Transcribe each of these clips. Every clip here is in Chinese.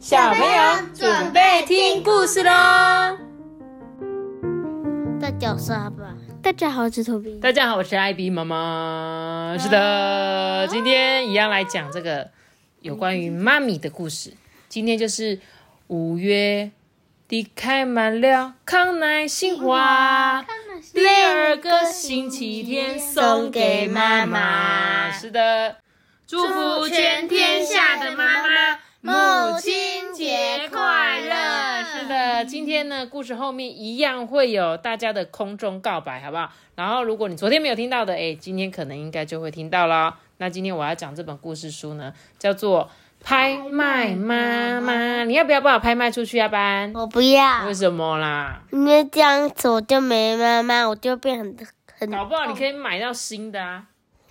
小朋友准备听故事喽！大家好，我是阿爸。大家好，我是托比。大家好，我是艾比妈妈。是的，今天一样来讲这个有关于妈咪的故事。今天就是五月底开满了康乃馨花，第二个星期天送给妈妈。是的，祝福全天下的妈妈母亲节快乐！是的，今天呢，故事后面一样会有大家的空中告白，好不好？然后，如果你昨天没有听到的，哎，今天可能应该就会听到了。那今天我要讲这本故事书呢，叫做《拍卖妈妈》。你要不要帮我拍卖出去啊，班？我不要。为什么啦？因为这样子我就没妈妈，我就变很很。搞不好你可以买到新的啊。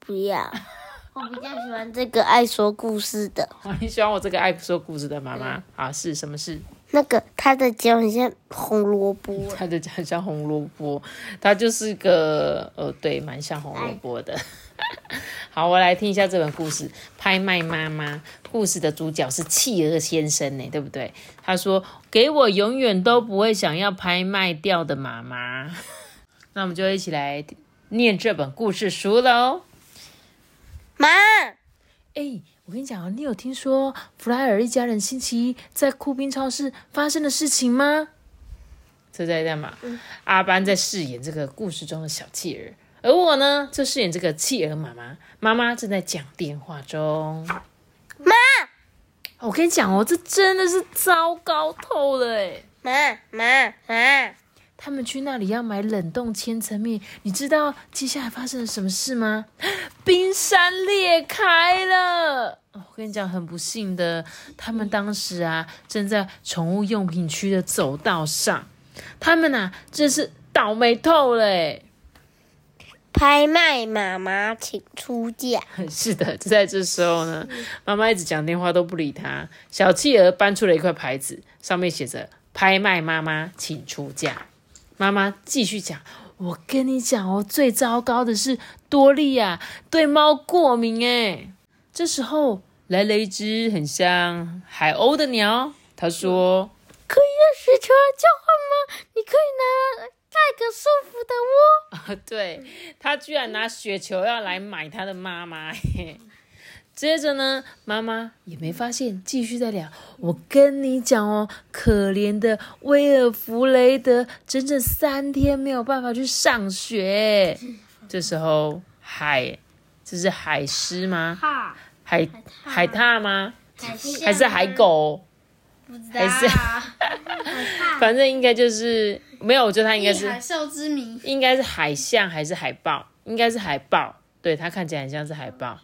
不要。我比较喜欢这个爱说故事的。你喜欢我这个爱说故事的妈妈啊？是什么事？那个他 的脚很像红萝卜。他的脚很像红萝卜，他就是个呃，对，蛮像红萝卜的。好，我来听一下这本故事《拍卖妈妈》。故事的主角是企鹅先生呢，对不对？他说：“给我永远都不会想要拍卖掉的妈妈。”那我们就一起来念这本故事书喽。妈，哎，我跟你讲啊，你有听说弗莱尔一家人星期一在酷宾超市发生的事情吗？这在干嘛？阿班在饰演这个故事中的小企鹅，而我呢，就饰演这个企鹅妈妈。妈妈正在讲电话中。妈，我跟你讲哦，这真的是糟糕透了哎！妈妈妈。他们去那里要买冷冻千层面，你知道接下来发生了什么事吗？冰山裂开了！我跟你讲，很不幸的，他们当时啊正在宠物用品区的走道上，他们呐真是倒霉透了！拍卖妈妈，请出价。是的，就在这时候呢，妈妈一直讲电话都不理他。小企鹅搬出了一块牌子，上面写着“拍卖妈妈，请出价”。妈妈继续讲：“我跟你讲哦，最糟糕的是多利亚对猫过敏哎。”这时候来了一只很像海鸥的鸟，他说：“可以用雪球来交换吗？你可以拿盖个舒服的窝。”啊，对他居然拿雪球要来买他的妈妈嘿。接着呢，妈妈也没发现，继续在聊。我跟你讲哦，可怜的威尔弗雷德，整整三天没有办法去上学。这时候，海，这是海狮吗？海海獭吗？还是海狗？不知道。还是，反正应该就是没有。我觉得它应该是海兽之谜，应该是海象还是海豹？应该是海豹。对，它看起来很像是海豹。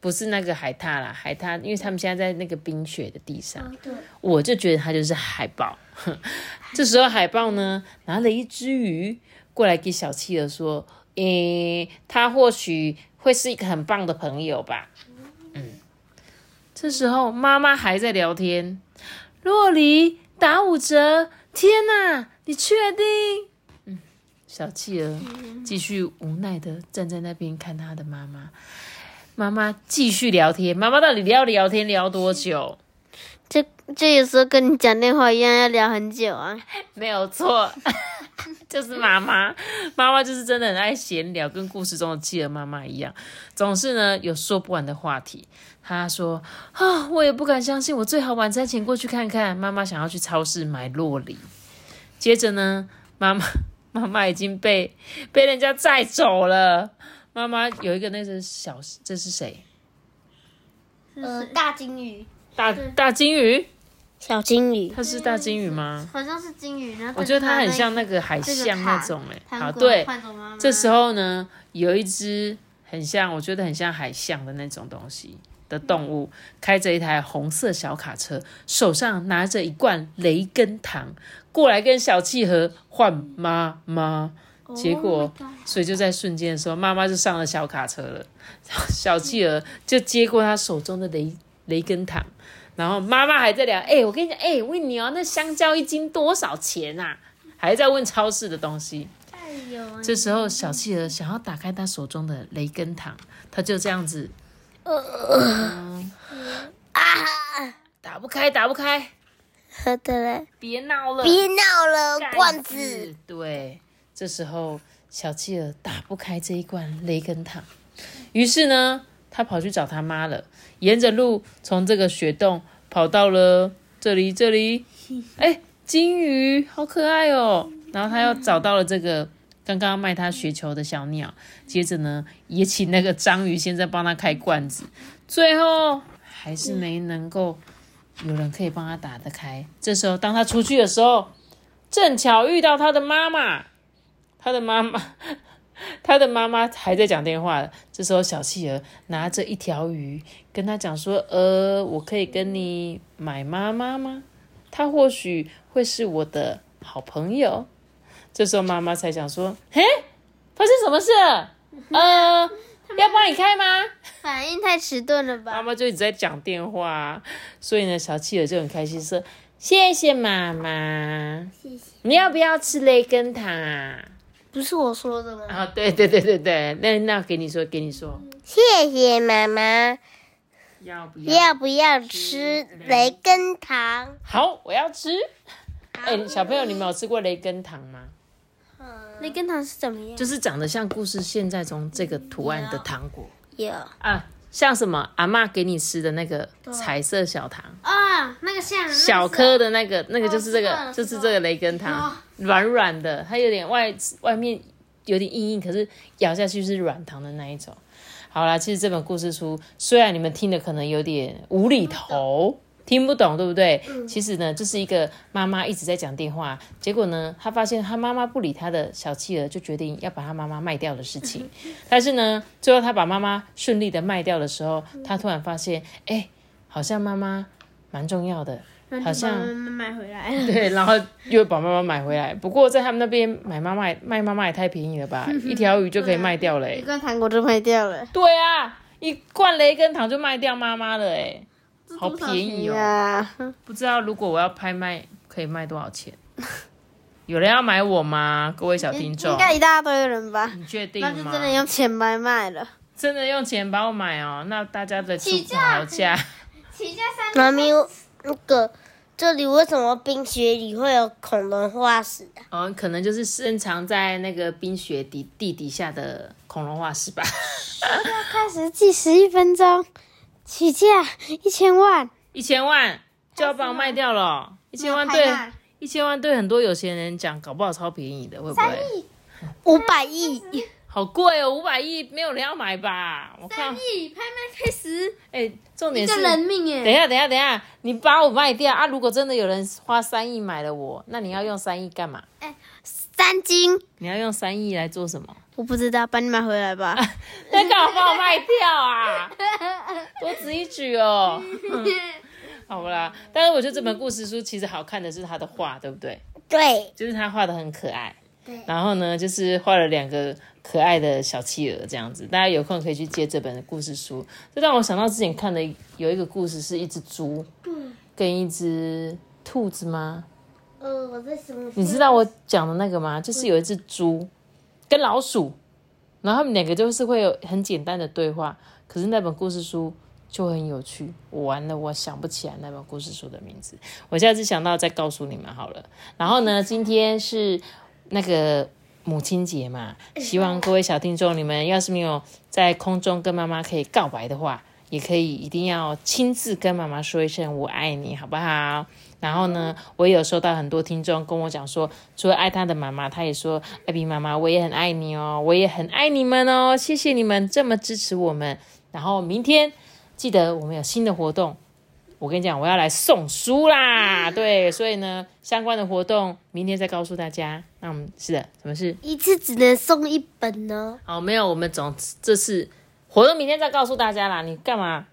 不是那个海獭啦，海獭，因为他们现在在那个冰雪的地上，我就觉得它就是海豹。这时候海豹呢，拿了一只鱼过来给小企鹅说：“诶，它或许会是一个很棒的朋友吧。”嗯，这时候妈妈还在聊天，洛黎打五折，天哪，你确定？嗯，小企鹅继续无奈的站在那边看他的妈妈。妈妈继续聊天，妈妈到底要聊天聊多久？这这有时候跟你讲电话一样，要聊很久啊。没有错，就是妈妈，妈妈就是真的很爱闲聊，跟故事中的企鹅妈妈一样，总是呢有说不完的话题。她说：“啊，我也不敢相信，我最好晚餐前过去看看。”妈妈想要去超市买洛梨。接着呢，妈妈妈妈已经被被人家载走了。妈妈有一个那只小，这是谁？呃，大金鱼。大大金鱼？小金鱼？它是大金鱼吗？好像是金鱼。我觉得它很像那个海象那种哎。好，对。这时候呢，有一只很像，我觉得很像海象的那种东西的动物，开着一台红色小卡车，手上拿着一罐雷根糖，过来跟小企鹅换妈妈。结果，所以就在瞬间的时候，妈妈就上了小卡车了，小企鹅就接过他手中的雷雷根糖，然后妈妈还在聊，哎，我跟你讲，哎，问你哦，那香蕉一斤多少钱啊？还在问超市的东西。这时候，小企鹅想要打开他手中的雷根糖，他就这样子，啊，打不开，打不开，喝的嘞，别闹了，别闹了，罐子。对，这时候小企鹅打不开这一罐雷根糖，于是呢，他跑去找他妈了，沿着路从这个雪洞跑到了这里，这里，哎，金鱼好可爱哦。然后他又找到了这个刚刚卖他雪球的小鸟，接着呢，也请那个章鱼先生帮他开罐子，最后还是没能够。有人可以帮他打得开。这时候，当他出去的时候，正巧遇到他的妈妈。他的妈妈，他的妈妈还在讲电话。这时候，小企鹅拿着一条鱼跟他讲说：“呃，我可以跟你买妈妈吗？他或许会是我的好朋友。”这时候，妈妈才想说：“嘿，发生什么事了？呃，要帮你开吗？”反应太迟钝了妈吧？妈就一直在讲电话，所以呢，小企鹅就很开心说：“谢谢妈妈，谢谢。你要不要吃雷根糖啊不是我说的？”吗？啊，对对对对对，那那给你说，给你说，谢谢妈妈。要不要？要不要吃雷根糖？好，我要吃。哎、小朋友，你们有吃过雷根糖吗？雷根糖是怎么样？就是长得像故事现在中这个图案的糖果有啊，像什么阿妈给你吃的那个彩色小糖。啊，那个像小颗的那个，那个就是这个，就是这个雷根糖软，软软的，它有点外外面有点硬硬，可是咬下去是软糖的那一种。好啦，其实这本故事书虽然你们听的可能有点无厘头，听不懂，对不对？其实呢，就是一个妈妈一直在讲电话，结果呢，她发现她妈妈不理她的小企鹅，就决定要把她妈妈卖掉的事情。但是呢，最后她把妈妈顺利的卖掉的时候，她突然发现，哎、好像妈妈蛮重要的，好像买回来。对，然后又把妈妈买回来。不过在他们那边买妈妈卖妈妈也太便宜了吧，一条鱼就可以卖掉了、欸。一罐糖果就卖掉了，对啊，一罐雷根糖就卖掉妈妈了哎、好便宜哦、呀！不知道如果我要拍卖，可以卖多少钱？有人要买我吗？各位小听众应，该一大堆人吧？你确定吗？那就真的用钱买卖了。真的用钱帮我买哦、那大家的出起价好价。起价三。妈咪，那个这里为什么冰雪里会有恐龙化石啊？哦，可能就是深藏在那个冰雪底地底下的恐龙化石吧。要开始计时一分钟，起价一千万。一千万就要把我卖掉了哦，一千万对一千万对很多有钱人讲，搞不好超便宜的，会不会？五百亿，好贵哦，五百亿没有人要买吧？我看，亿拍卖开始，哎、重点一是，个人命等一下，等一下，等一下，你把我卖掉啊！如果真的有人花三亿买了我，那你要用三亿干嘛？三金，你要用三亿来做什么？我不知道，把你买回来吧。那干嘛把我卖掉啊？多此一举哦。好啦，但是我觉得这本故事书其实好看的是他的画，对不对？对，就是他画的很可爱。对然后呢，就是画了两个可爱的小企鹅这样子，大家有空可以去借这本故事书。这让我想到之前看的有一个故事，是一只猪跟一只兔子吗？呃，我在什么？你知道我讲的那个吗？就是有一只猪跟老鼠，然后他们两个就是会有很简单的对话，可是那本故事书就很有趣。我完了，我想不起来那本故事书的名字，我下次想到再告诉你们好了。然后呢，今天是那个母亲节嘛，希望各位小听众，你们要是没有在空中跟妈妈可以告白的话，也可以一定要亲自跟妈妈说一声“我爱你”，好不好？然后呢，我也有收到很多听众跟我讲说，除了爱他的妈妈，他也说：“艾比妈妈，我也很爱你哦，我也很爱你们哦，谢谢你们这么支持我们。”然后明天记得我们有新的活动，我跟你讲，我要来送书啦，对，所以呢，相关的活动明天再告诉大家。那我们是的，什么事？一次只能送一本呢？好，没有，我们总这次活动明天再告诉大家啦。你干嘛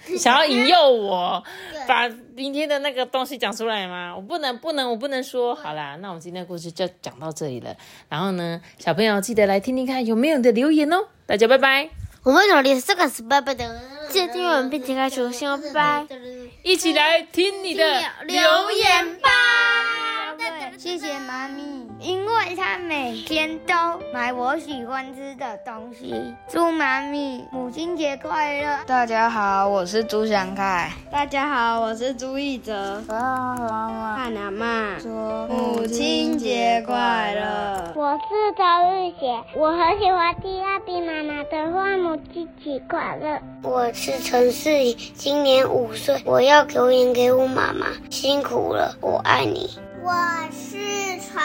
想要引诱我把明天的那个东西讲出来吗？我不能，不能，我不能说。好啦，那我们今天的故事就讲到这里了。然后呢，小朋友记得来听听看有没有你的留言哦。大家拜拜，我们努力这个是拜拜的，记得订阅我们并且开小心哦，拜拜。一起来听你的留言吧，谢谢妈咪。因为他每天都买我喜欢吃的东西。祝妈咪母亲节快乐！大家好，我是朱祥凯。大家好，我是朱一哲。我要和妈妈和阿妈说母亲节快乐。我是周玉贤，我很喜欢第二比妈妈的话，母亲节快乐。我是陈世怡，今年五岁，我要留言给我妈妈，辛苦了，我爱你。我是陈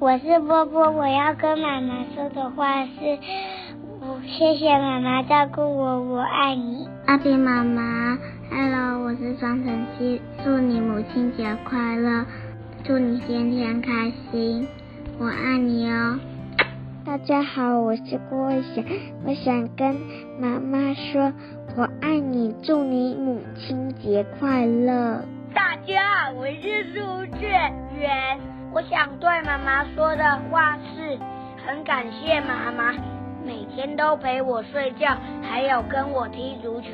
我是波波，我要跟妈妈说的话是，我谢谢妈妈照顾我，我爱你。阿比妈妈，Hello，我是张晨曦，祝你母亲节快乐，祝你天天开心，我爱你哦。大家好，我是郭慧贤，我想跟妈妈说，我爱你，祝你母亲节快乐。大家好，我是苏建元，我想对妈妈说的话是，很感谢妈妈每天都陪我睡觉，还有跟我踢足球。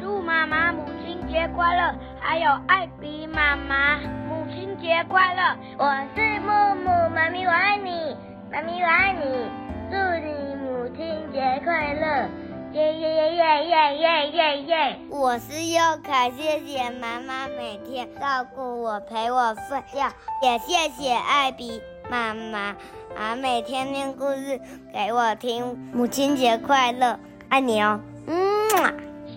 祝妈妈母亲节快乐，还有艾比妈妈母亲节快乐。我是木木，妈咪我爱你。妈咪，我爱你，祝你母亲节快乐！耶耶耶耶耶耶耶耶！我是佑凯，谢谢妈妈每天照顾我，陪我睡觉，也谢谢艾比妈妈啊，每天念故事给我听。母亲节快乐，爱你哦！嗯。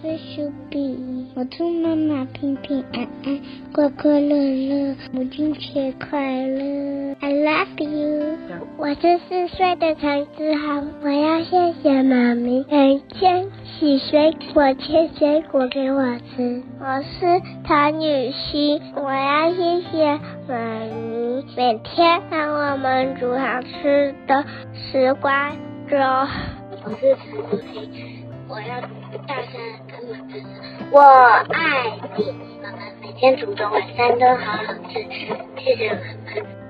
是苏比，我祝妈妈平平安安、快快乐乐，母亲节快乐 love you。我是四岁的陈子豪，我要谢谢妈咪每天洗水果、切水果给我吃。我是唐雨欣，我要谢谢妈咪每天让我们煮好吃的丝瓜粥。我是陈子平。我要大声跟妈妈说，我爱你，妈妈每天煮的晚餐都好好吃，谢谢妈妈。